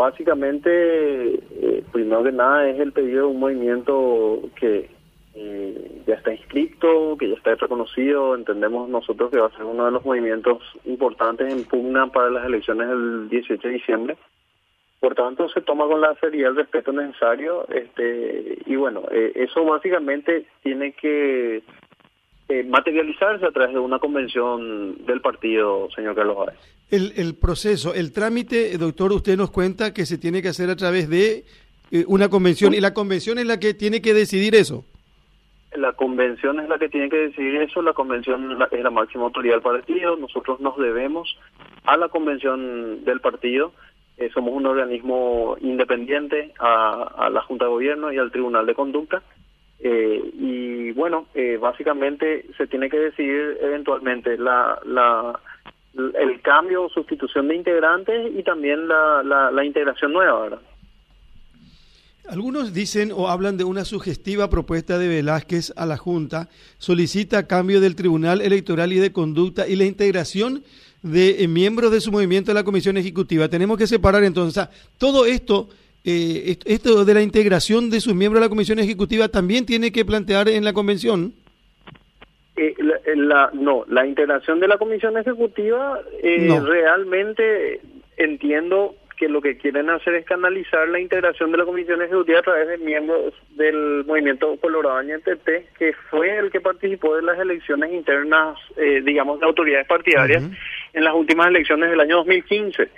básicamente, eh, primero que nada, es el pedido de un movimiento que eh, ya está inscrito, que ya está reconocido. Entendemos nosotros que va a ser uno de los movimientos importantes en pugna para las elecciones del 18 de diciembre. Por tanto, se toma con la seriedad el respeto necesario. este Y bueno, eh, eso básicamente tiene que eh, materializarse a través de una convención del partido, señor Carlos Báez. El, el proceso, el trámite, doctor, usted nos cuenta que se tiene que hacer a través de eh, una convención. Y la convención es la que tiene que decidir eso. La convención es la que tiene que decidir eso, la convención es la máxima autoridad del partido, nosotros nos debemos a la convención del partido, eh, somos un organismo independiente a, a la Junta de Gobierno y al Tribunal de Conducta eh, y bueno, eh, básicamente se tiene que decidir eventualmente la, la, el cambio o sustitución de integrantes y también la, la, la integración nueva, ¿verdad? Algunos dicen o hablan de una sugestiva propuesta de Velázquez a la Junta, solicita cambio del Tribunal Electoral y de Conducta y la integración de eh, miembros de su movimiento a la Comisión Ejecutiva. Tenemos que separar entonces, todo esto eh, esto de la integración de sus miembros a la Comisión Ejecutiva también tiene que plantear en la convención. Eh, la, no, la integración de la Comisión Ejecutiva eh, realmente entiendo que lo que quieren hacer es canalizar la integración de la Comisión Ejecutiva a través de miembros del Movimiento Colorado NTT, que fue el que participó de las elecciones internas, eh, digamos, de autoridades partidarias en las últimas elecciones del año 2015.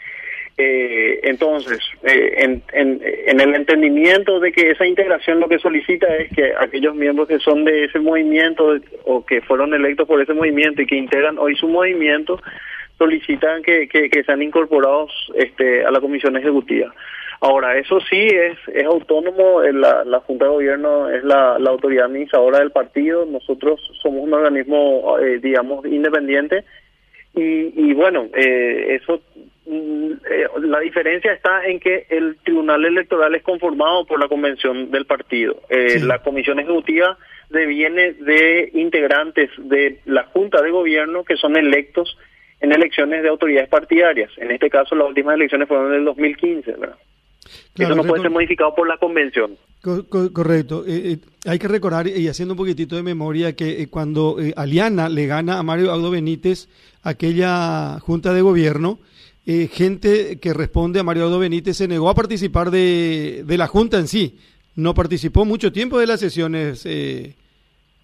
Eh, entonces, eh, en, en, el entendimiento de que esa integración lo que solicita es que aquellos miembros que son de ese movimiento o que fueron electos por ese movimiento y que integran hoy su movimiento, solicitan que, que, sean incorporados este, a la comisión ejecutiva. Ahora, eso sí es, es autónomo, la, la Junta de Gobierno es la, la autoridad administradora del partido, nosotros somos un organismo, eh, digamos, independiente y, y bueno, eh, eso eh, la diferencia está en que el tribunal electoral es conformado por la convención del partido. Eh, la comisión ejecutiva deviene de integrantes de la junta de gobierno que son electos en elecciones de autoridades partidarias. En este caso, las últimas elecciones fueron en el 2015, ¿verdad? Eso no puede ser modificado por la convención. correcto. Eh, hay que recordar, y haciendo un poquitito de memoria, que cuando Aliana le gana a Mario Audo Benítez aquella junta de gobierno, eh, gente que responde a Mario Aldo Benítez se negó a participar de, de, la Junta en sí. No participó mucho tiempo de las sesiones, eh,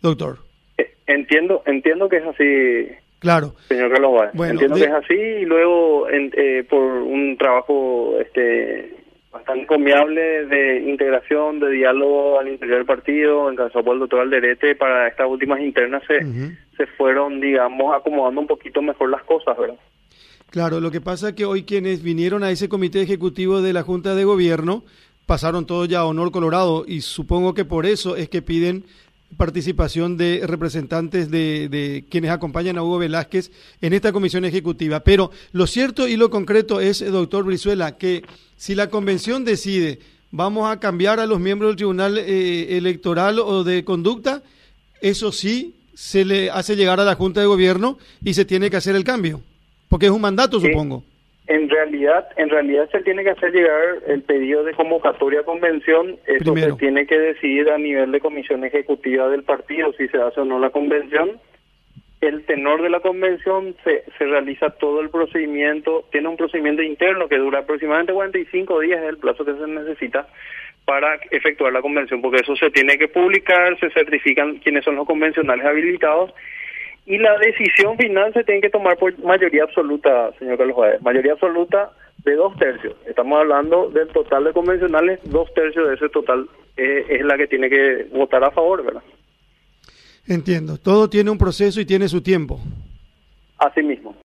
doctor. Eh, entiendo, entiendo que es así. Claro. Señor Carlos entiendo que es así y luego eh, por un trabajo este bastante encomiable de integración, de diálogo al interior del partido, encabezado por el doctor Alderete, para estas últimas internas se, se fueron, digamos, acomodando un poquito mejor las cosas, ¿verdad? Claro, lo que pasa es que hoy quienes vinieron a ese comité ejecutivo de la Junta de Gobierno pasaron todos ya a honor colorado y supongo que por eso es que piden participación de representantes de, quienes acompañan a Hugo Velázquez en esta comisión ejecutiva. Pero lo cierto y lo concreto es, doctor Brizuela, que si la convención decide vamos a cambiar a los miembros del Tribunal eh, Electoral o de Conducta, eso sí se le hace llegar a la Junta de Gobierno y se tiene que hacer el cambio. Porque es un mandato, supongo. En realidad, en realidad se tiene que hacer llegar el pedido de convocatoria a convención. Eso se tiene que decidir a nivel de comisión ejecutiva del partido si se hace o no la convención. El tenor de la convención se, se realiza todo el procedimiento, tiene un procedimiento interno que dura aproximadamente 45 días, es el plazo que se necesita para efectuar la convención, porque eso se tiene que publicar, se certifican quiénes son los convencionales habilitados y la decisión final se tiene que tomar por mayoría absoluta, señor Carlos Juárez, mayoría absoluta de dos tercios. Estamos hablando del total de convencionales, dos tercios de ese total eh, es la que tiene que votar a favor, ¿verdad? Entiendo, todo tiene un proceso y tiene su tiempo. Así mismo.